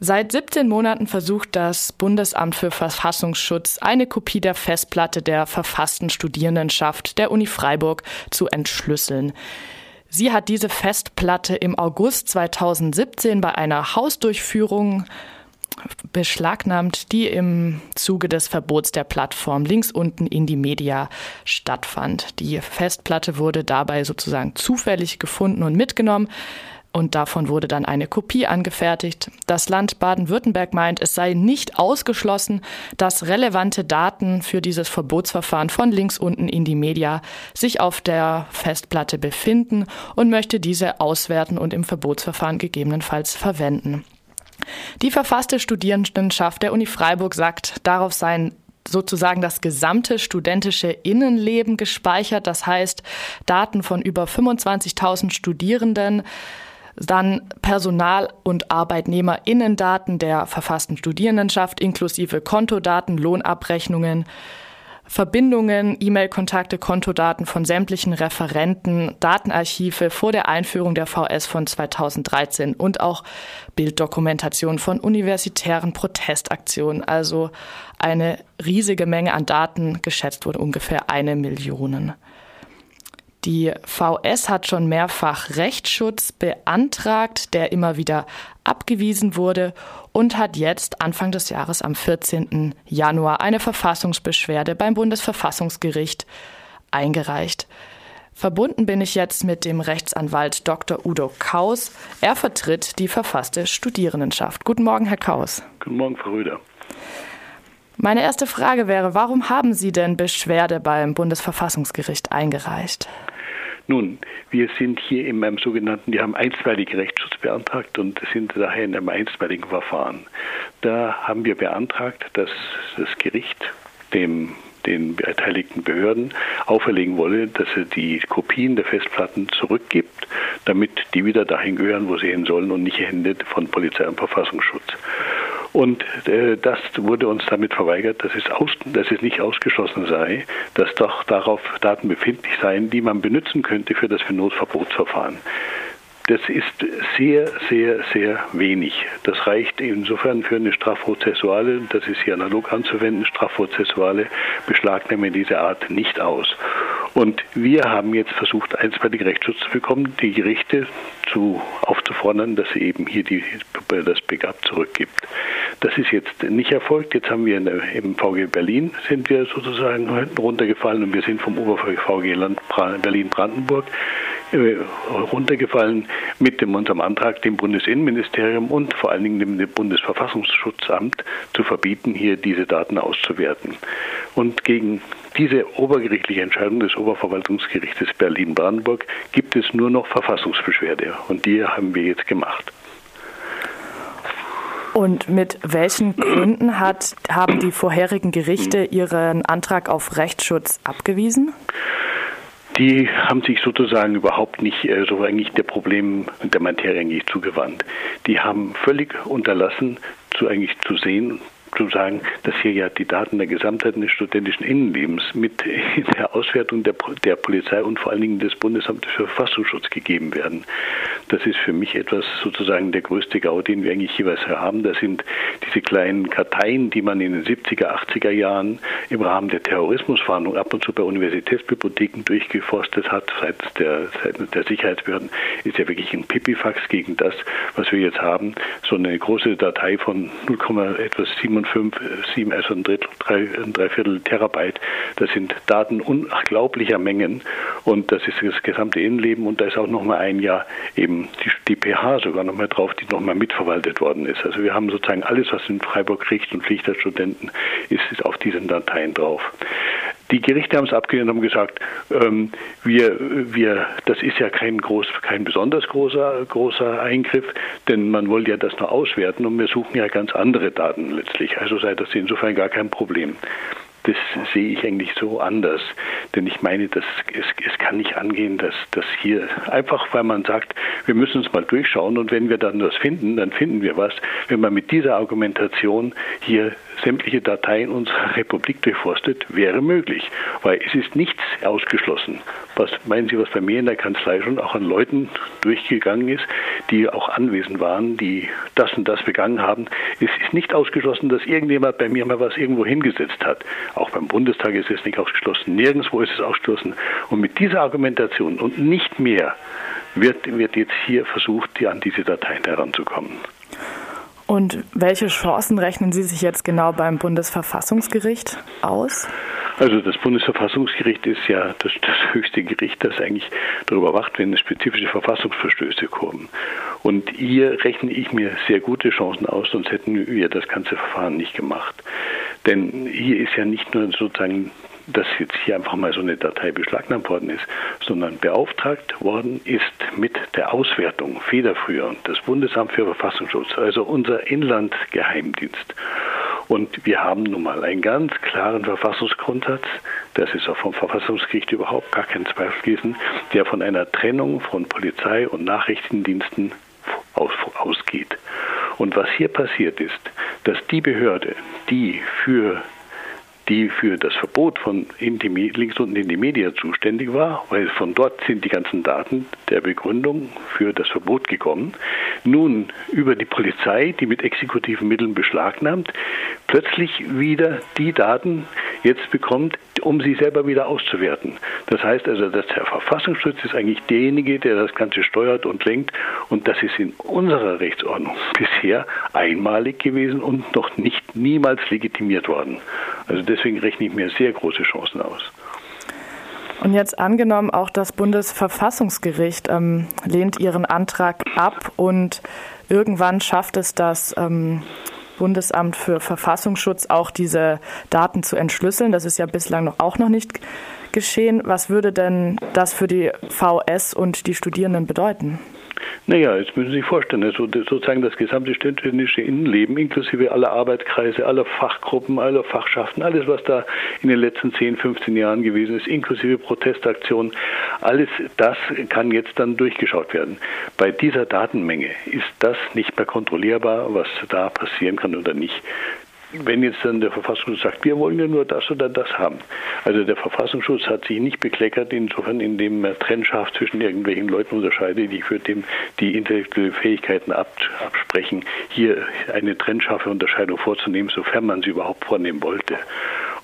Seit 17 Monaten versucht das Bundesamt für Verfassungsschutz eine Kopie der Festplatte der verfassten Studierendenschaft der Uni Freiburg zu entschlüsseln. Sie hat diese Festplatte im August 2017 bei einer Hausdurchführung beschlagnahmt, die im Zuge des Verbots der Plattform links unten in die Media stattfand. Die Festplatte wurde dabei sozusagen zufällig gefunden und mitgenommen und davon wurde dann eine Kopie angefertigt. Das Land Baden-Württemberg meint, es sei nicht ausgeschlossen, dass relevante Daten für dieses Verbotsverfahren von links unten in die Media sich auf der Festplatte befinden und möchte diese auswerten und im Verbotsverfahren gegebenenfalls verwenden. Die verfasste Studierendenschaft der Uni Freiburg sagt, darauf seien sozusagen das gesamte studentische Innenleben gespeichert. Das heißt, Daten von über 25.000 Studierenden, dann Personal- und Arbeitnehmerinnendaten der verfassten Studierendenschaft inklusive Kontodaten, Lohnabrechnungen, Verbindungen, E-Mail-Kontakte, Kontodaten von sämtlichen Referenten, Datenarchive vor der Einführung der VS von 2013 und auch Bilddokumentation von universitären Protestaktionen. Also eine riesige Menge an Daten, geschätzt wurde ungefähr eine Million. Die VS hat schon mehrfach Rechtsschutz beantragt, der immer wieder abgewiesen wurde und hat jetzt Anfang des Jahres am 14. Januar eine Verfassungsbeschwerde beim Bundesverfassungsgericht eingereicht. Verbunden bin ich jetzt mit dem Rechtsanwalt Dr. Udo Kaus. Er vertritt die verfasste Studierendenschaft. Guten Morgen, Herr Kaus. Guten Morgen, Frau Röder. Meine erste Frage wäre, warum haben Sie denn Beschwerde beim Bundesverfassungsgericht eingereicht? Nun, wir sind hier in einem sogenannten, die haben einstweiligen Rechtsschutz beantragt und sind daher in einem einstweiligen Verfahren. Da haben wir beantragt, dass das Gericht dem den beteiligten Behörden auferlegen wolle, dass er die Kopien der Festplatten zurückgibt, damit die wieder dahin gehören, wo sie hin sollen und nicht in Hände von Polizei und Verfassungsschutz. Und äh, das wurde uns damit verweigert, dass es, aus, dass es nicht ausgeschlossen sei, dass doch darauf Daten befindlich seien, die man benutzen könnte für das Notverbotsverfahren. Das ist sehr, sehr, sehr wenig. Das reicht insofern für eine strafprozessuale, das ist hier analog anzuwenden, strafprozessuale Beschlagnahme dieser Art nicht aus. Und wir haben jetzt versucht, einstweilig Rechtsschutz zu bekommen, die Gerichte zu, aufzufordern, dass sie eben hier die, das Backup zurückgibt. Das ist jetzt nicht erfolgt. Jetzt haben wir im VG Berlin sind wir sozusagen runtergefallen und wir sind vom Ober-VG Land Berlin-Brandenburg äh, runtergefallen mit dem unserem Antrag, dem Bundesinnenministerium und vor allen Dingen dem Bundesverfassungsschutzamt zu verbieten, hier diese Daten auszuwerten. Und gegen diese obergerichtliche Entscheidung des Oberverwaltungsgerichtes Berlin-Brandenburg gibt es nur noch Verfassungsbeschwerde und die haben wir jetzt gemacht. Und mit welchen Gründen hat, haben die vorherigen Gerichte ihren Antrag auf Rechtsschutz abgewiesen? Die haben sich sozusagen überhaupt nicht äh, so eigentlich der Problem der Materie eigentlich zugewandt. Die haben völlig unterlassen, zu eigentlich zu sehen, zu sagen, dass hier ja die Daten der Gesamtheit des studentischen Innenlebens mit der Auswertung der, der Polizei und vor allen Dingen des Bundesamtes für Verfassungsschutz gegeben werden. Das ist für mich etwas sozusagen der größte Gau, den wir eigentlich jeweils haben. Das sind diese kleinen Karteien, die man in den 70er, 80er Jahren im Rahmen der Terrorismusfahndung ab und zu bei Universitätsbibliotheken durchgeforstet hat, seitens der, seitens der Sicherheitsbehörden, ist ja wirklich ein Pipifax gegen das, was wir jetzt haben. So eine große Datei von 0, etwas 7,5, 7, also ein Drittel, drei, ein Dreiviertel Terabyte. Das sind Daten unglaublicher Mengen und das ist das gesamte Innenleben und da ist auch noch mal ein Jahr eben die, die pH sogar nochmal drauf, die nochmal mitverwaltet worden ist. Also wir haben sozusagen alles, was in Freiburg kriegt und fliegt als Studenten, ist, ist auf diesen Dateien drauf. Die Gerichte haben es abgelehnt und haben gesagt, ähm, wir, wir, das ist ja kein, groß, kein besonders großer, großer Eingriff, denn man wollte ja das nur auswerten und wir suchen ja ganz andere Daten letztlich. Also sei das insofern gar kein Problem das sehe ich eigentlich so anders. Denn ich meine, dass es, es kann nicht angehen, dass das hier einfach, weil man sagt, wir müssen es mal durchschauen und wenn wir dann was finden, dann finden wir was. Wenn man mit dieser Argumentation hier sämtliche Dateien unserer Republik durchforstet, wäre möglich, weil es ist nichts ausgeschlossen. Was meinen Sie, was bei mir in der Kanzlei schon auch an Leuten durchgegangen ist, die auch anwesend waren, die das und das begangen haben? Es ist nicht ausgeschlossen, dass irgendjemand bei mir mal was irgendwo hingesetzt hat. Auch beim Bundestag ist es nicht ausgeschlossen, nirgendwo ist es ausgeschlossen. Und mit dieser Argumentation und nicht mehr wird, wird jetzt hier versucht, an diese Dateien heranzukommen. Und welche Chancen rechnen Sie sich jetzt genau beim Bundesverfassungsgericht aus? Also das Bundesverfassungsgericht ist ja das, das, höchste Gericht, das eigentlich darüber wacht, wenn spezifische Verfassungsverstöße kommen. Und hier rechne ich mir sehr gute Chancen aus, sonst hätten wir das ganze Verfahren nicht gemacht. Denn hier ist ja nicht nur sozusagen dass jetzt hier einfach mal so eine Datei beschlagnahmt worden ist, sondern beauftragt worden ist mit der Auswertung federführend das Bundesamt für Verfassungsschutz, also unser Inlandgeheimdienst. Und wir haben nun mal einen ganz klaren Verfassungsgrundsatz, das ist auch vom Verfassungsgericht überhaupt gar kein Zweifel gewesen, der von einer Trennung von Polizei und Nachrichtendiensten aus, ausgeht. Und was hier passiert ist, dass die Behörde, die für die für das Verbot von Intimi links unten in die Media zuständig war, weil von dort sind die ganzen Daten der Begründung für das Verbot gekommen, nun über die Polizei, die mit exekutiven Mitteln beschlagnahmt, plötzlich wieder die Daten jetzt bekommt, um sie selber wieder auszuwerten. Das heißt also, dass der Verfassungsschutz ist eigentlich derjenige, der das Ganze steuert und lenkt und das ist in unserer Rechtsordnung bisher einmalig gewesen und noch nicht niemals legitimiert worden. Also deswegen rechne ich mir sehr große Chancen aus. Und jetzt angenommen, auch das Bundesverfassungsgericht ähm, lehnt ihren Antrag ab und irgendwann schafft es das ähm, Bundesamt für Verfassungsschutz auch diese Daten zu entschlüsseln. Das ist ja bislang noch auch noch nicht geschehen. Was würde denn das für die VS und die Studierenden bedeuten? Naja, jetzt müssen Sie sich vorstellen, also sozusagen das gesamte ständische Innenleben, inklusive aller Arbeitskreise, aller Fachgruppen, aller Fachschaften, alles, was da in den letzten 10, 15 Jahren gewesen ist, inklusive Protestaktionen, alles das kann jetzt dann durchgeschaut werden. Bei dieser Datenmenge ist das nicht mehr kontrollierbar, was da passieren kann oder nicht wenn jetzt dann der Verfassungsschutz sagt, wir wollen ja nur das oder das haben. Also der Verfassungsschutz hat sich nicht bekleckert, insofern indem er trennscharf zwischen irgendwelchen Leuten unterscheidet, die für dem die intellektuelle Fähigkeiten ab, absprechen, hier eine trennscharfe Unterscheidung vorzunehmen, sofern man sie überhaupt vornehmen wollte.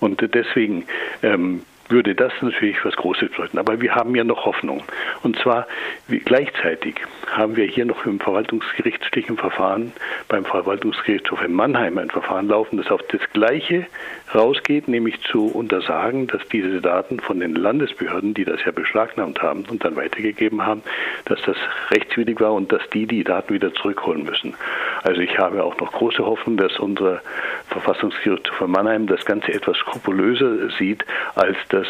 Und deswegen ähm, würde das natürlich was Großes bedeuten. Aber wir haben ja noch Hoffnung. Und zwar gleichzeitig haben wir hier noch im verwaltungsgerichtlichen Verfahren beim Verwaltungsgerichtshof in Mannheim ein Verfahren laufen, das auf das Gleiche rausgeht, nämlich zu untersagen, dass diese Daten von den Landesbehörden, die das ja beschlagnahmt haben und dann weitergegeben haben, dass das rechtswidrig war und dass die die Daten wieder zurückholen müssen. Also ich habe auch noch große Hoffnung, dass unser Verfassungsgerichtshof von Mannheim das Ganze etwas skrupulöser sieht, als das,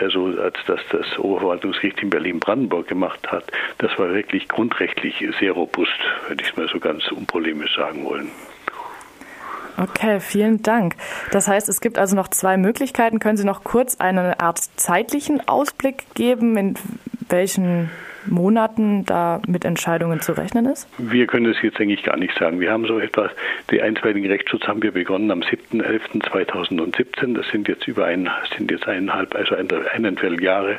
also als das das Oberverwaltungsgericht in Berlin-Brandenburg gemacht hat. Das war wirklich grundrechtlich sehr robust, würde ich mal so ganz unpolemisch sagen wollen. Okay, vielen Dank. Das heißt, es gibt also noch zwei Möglichkeiten. Können Sie noch kurz eine Art zeitlichen Ausblick geben, in welchen Monaten da mit Entscheidungen zu rechnen ist? Wir können das jetzt eigentlich gar nicht sagen. Wir haben so etwas, den einstweiligen Rechtsschutz haben wir begonnen am 7.11.2017. Das sind jetzt über ein, sind jetzt eineinhalb, also eineinviertel Jahre.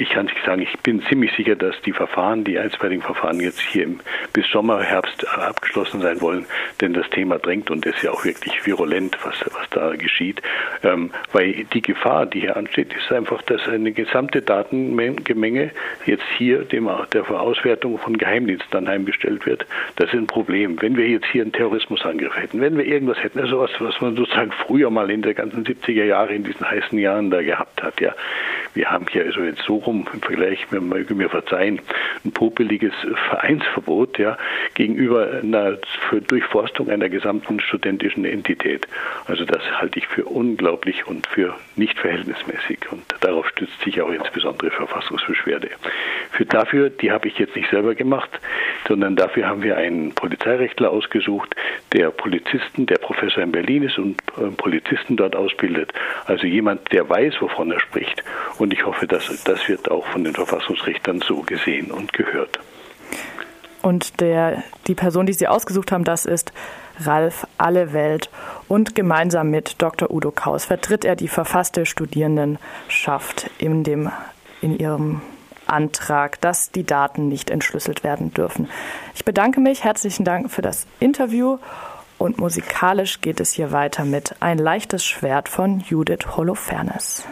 Ich kann nicht sagen, ich bin ziemlich sicher, dass die Verfahren, die einstweiligen Verfahren jetzt hier im, bis Sommer, Herbst abgeschlossen sein wollen, denn das Thema drängt und ist ja auch wirklich virulent, was, was da geschieht. Ähm, weil die Gefahr, die hier ansteht, ist einfach, dass eine gesamte Datengemenge jetzt hier dem, der Auswertung von Geheimdiensten anheimgestellt wird. Das ist ein Problem. Wenn wir jetzt hier einen Terrorismusangriff hätten, wenn wir irgendwas hätten, also was, was man sozusagen früher mal in der ganzen 70er Jahre, in diesen heißen Jahren da gehabt hat, ja. Wir haben hier also jetzt so rum im Vergleich, man möge mir verzeihen, ein popeliges Vereinsverbot, ja, gegenüber einer Durchforstung einer gesamten studentischen Entität. Also das halte ich für unglaublich und für nicht verhältnismäßig. Und darauf stützt sich auch insbesondere Verfassungsbeschwerde. Für dafür, die habe ich jetzt nicht selber gemacht, sondern dafür haben wir einen Polizeirechtler ausgesucht, der Polizisten, der Professor in Berlin ist und äh, Polizisten dort ausbildet. Also jemand, der weiß, wovon er spricht. Und ich hoffe, dass das wird auch von den Verfassungsrichtern so gesehen und gehört. Und der, die Person, die Sie ausgesucht haben, das ist Ralf Allewelt und gemeinsam mit Dr. Udo Kaus vertritt er die verfasste Studierendenschaft in, dem, in ihrem Antrag, dass die Daten nicht entschlüsselt werden dürfen. Ich bedanke mich, herzlichen Dank für das Interview und musikalisch geht es hier weiter mit Ein leichtes Schwert von Judith Holofernes.